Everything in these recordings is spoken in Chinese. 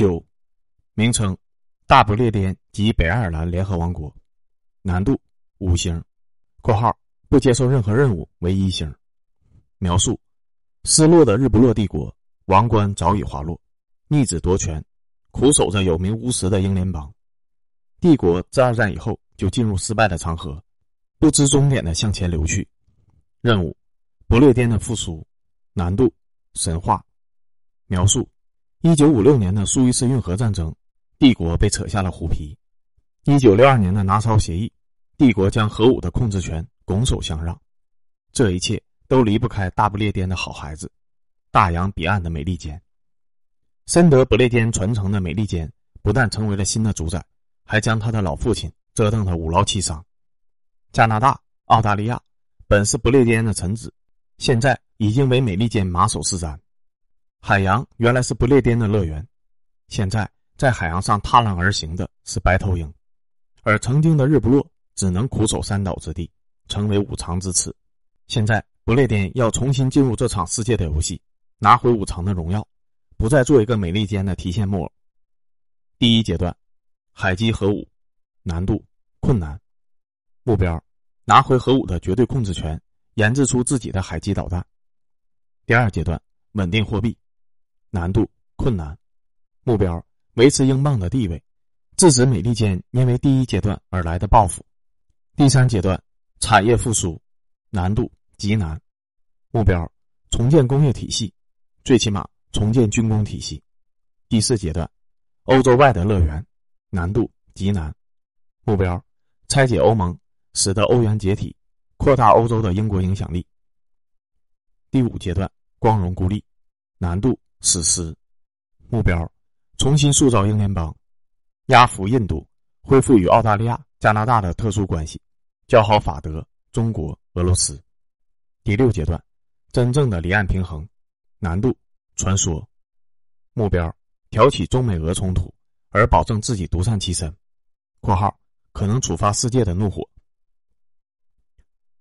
九，名称：大不列颠及北爱尔兰联合王国，难度五星（括号不接受任何任务为一星）。描述：失落的日不落帝国王冠早已滑落，逆子夺权，苦守着有名无实的英联邦。帝国自二战以后就进入失败的长河，不知终点的向前流去。任务：不列颠的复苏，难度神话。描述：一九五六年的苏伊士运河战争，帝国被扯下了虎皮；一九六二年的拿骚协议，帝国将核武的控制权拱手相让。这一切都离不开大不列颠的好孩子，大洋彼岸的美利坚。深得不列颠传承的美利坚，不但成为了新的主宰。还将他的老父亲折腾得五劳七伤。加拿大、澳大利亚本是不列颠的臣子，现在已经为美利坚马首是瞻。海洋原来是不列颠的乐园，现在在海洋上踏浪而行的是白头鹰，而曾经的日不落只能苦守三岛之地，成为五常之耻。现在不列颠要重新进入这场世界的游戏，拿回五常的荣耀，不再做一个美利坚的提线木偶。第一阶段。海基核武，难度困难，目标拿回核武的绝对控制权，研制出自己的海基导弹。第二阶段稳定货币，难度困难，目标维持英镑的地位，制止美利坚因为第一阶段而来的报复。第三阶段产业复苏，难度极难，目标重建工业体系，最起码重建军工体系。第四阶段欧洲外的乐园。难度极难，目标拆解欧盟，使得欧元解体，扩大欧洲的英国影响力。第五阶段光荣孤立，难度史诗，目标重新塑造英联邦，压服印度，恢复与澳大利亚、加拿大的特殊关系，交好法德、中国、俄罗斯。第六阶段真正的离岸平衡，难度传说，目标挑起中美俄冲突。而保证自己独善其身（括号可能触发世界的怒火）。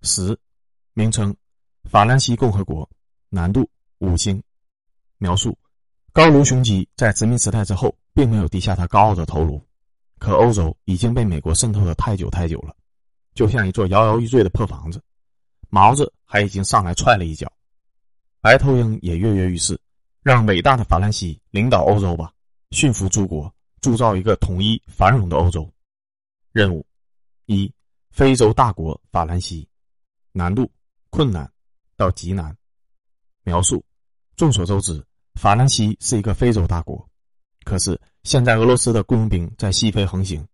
十，名称：法兰西共和国，难度五星。描述：高卢雄鸡在殖民时代之后，并没有低下他高傲的头颅，可欧洲已经被美国渗透的太久太久了，就像一座摇摇欲坠的破房子。毛子还已经上来踹了一脚，白头鹰也跃跃欲试，让伟大的法兰西领导欧洲吧，驯服诸国。铸造一个统一繁荣的欧洲。任务一：非洲大国法兰西，难度困难到极难。描述：众所周知，法兰西是一个非洲大国，可是现在俄罗斯的雇佣兵在西非横行，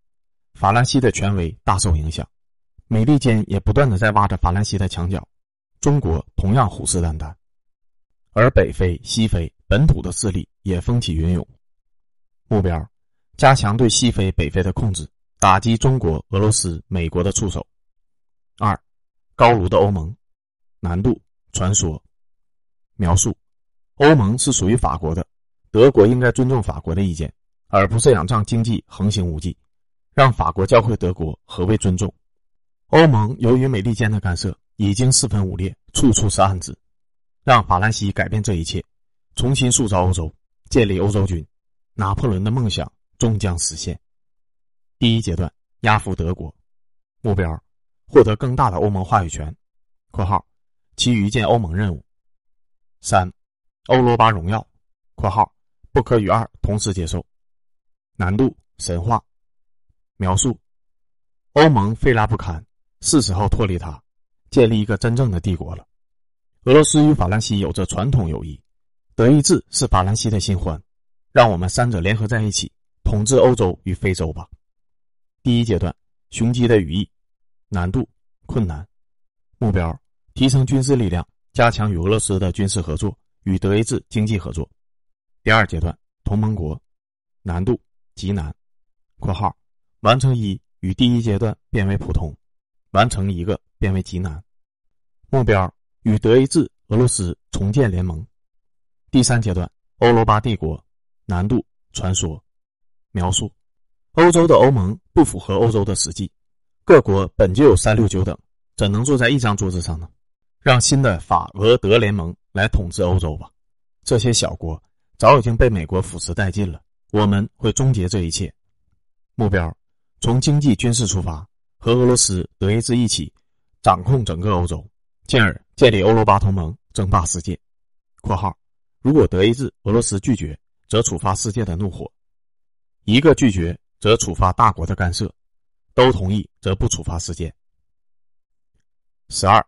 法兰西的权威大受影响。美利坚也不断的在挖着法兰西的墙角，中国同样虎视眈眈，而北非、西非本土的势力也风起云涌。目标。加强对西非、北非的控制，打击中国、俄罗斯、美国的触手。二，高卢的欧盟，难度传说。描述：欧盟是属于法国的，德国应该尊重法国的意见，而不是仰仗经济横行无忌，让法国教会德国何谓尊重。欧盟由于美利坚的干涉，已经四分五裂，处处是暗子，让法兰西改变这一切，重新塑造欧洲，建立欧洲军，拿破仑的梦想。终将实现。第一阶段压服德国，目标获得更大的欧盟话语权（括号其余见欧盟任务）。三，欧罗巴荣耀（括号不可与二同时接受）。难度神话描述：欧盟废拉不堪，是时候脱离它，建立一个真正的帝国了。俄罗斯与法兰西有着传统友谊，德意志是法兰西的新欢，让我们三者联合在一起。统治欧洲与非洲吧。第一阶段，雄鸡的羽翼，难度困难，目标提升军事力量，加强与俄罗斯的军事合作，与德意志经济合作。第二阶段，同盟国，难度极难。括号完成一与第一阶段变为普通，完成一个变为极难。目标与德意志、俄罗斯重建联盟。第三阶段，欧罗巴帝国，难度传说。描述：欧洲的欧盟不符合欧洲的实际，各国本就有三六九等，怎能坐在一张桌子上呢？让新的法俄德联盟来统治欧洲吧。这些小国早已经被美国腐蚀殆尽了，我们会终结这一切。目标从经济军事出发，和俄罗斯、德意志一起掌控整个欧洲，进而建立欧罗巴同盟，争霸世界。（括号）如果德意志、俄罗斯拒绝，则触发世界的怒火；一个拒绝，则触发大国的干涉；都同意，则不触发世界。十二，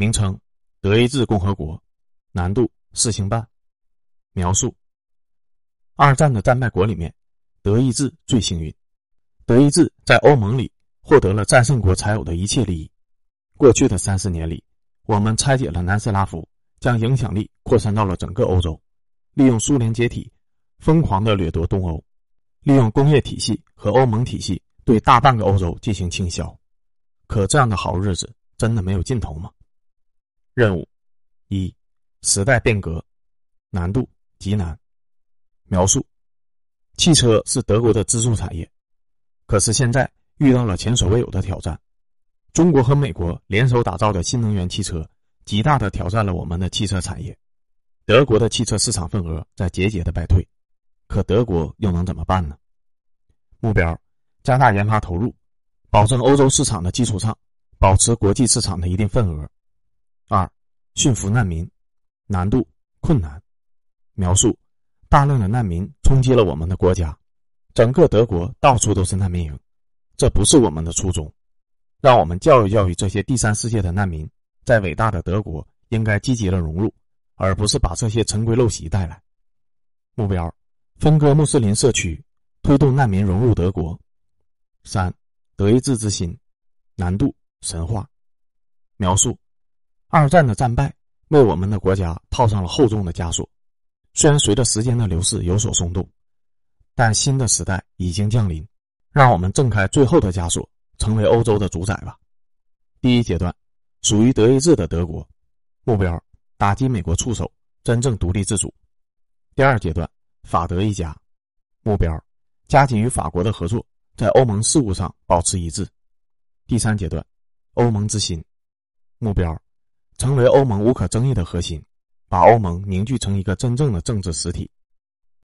名称：德意志共和国，难度：四星半。描述：二战的战败国里面，德意志最幸运。德意志在欧盟里获得了战胜国才有的一切利益。过去的三十年里，我们拆解了南斯拉夫，将影响力扩散到了整个欧洲，利用苏联解体，疯狂的掠夺东欧，利用工业体系和欧盟体系对大半个欧洲进行倾销。可这样的好日子真的没有尽头吗？任务一：时代变革，难度。极难描述。汽车是德国的支柱产业，可是现在遇到了前所未有的挑战。中国和美国联手打造的新能源汽车，极大的挑战了我们的汽车产业。德国的汽车市场份额在节节的败退，可德国又能怎么办呢？目标：加大研发投入，保证欧洲市场的基础上，保持国际市场的一定份额。二、驯服难民，难度困难。描述：大量的难民冲击了我们的国家，整个德国到处都是难民营，这不是我们的初衷。让我们教育教育这些第三世界的难民，在伟大的德国应该积极的融入，而不是把这些陈规陋习带来。目标：分割穆斯林社区，推动难民融入德国。三、德意志之心，难度神话。描述：二战的战败为我们的国家套上了厚重的枷锁。虽然随着时间的流逝有所松动，但新的时代已经降临，让我们挣开最后的枷锁，成为欧洲的主宰吧。第一阶段，属于德意志的德国，目标打击美国触手，真正独立自主。第二阶段，法德一家，目标加紧与法国的合作，在欧盟事务上保持一致。第三阶段，欧盟之心，目标成为欧盟无可争议的核心。把欧盟凝聚成一个真正的政治实体。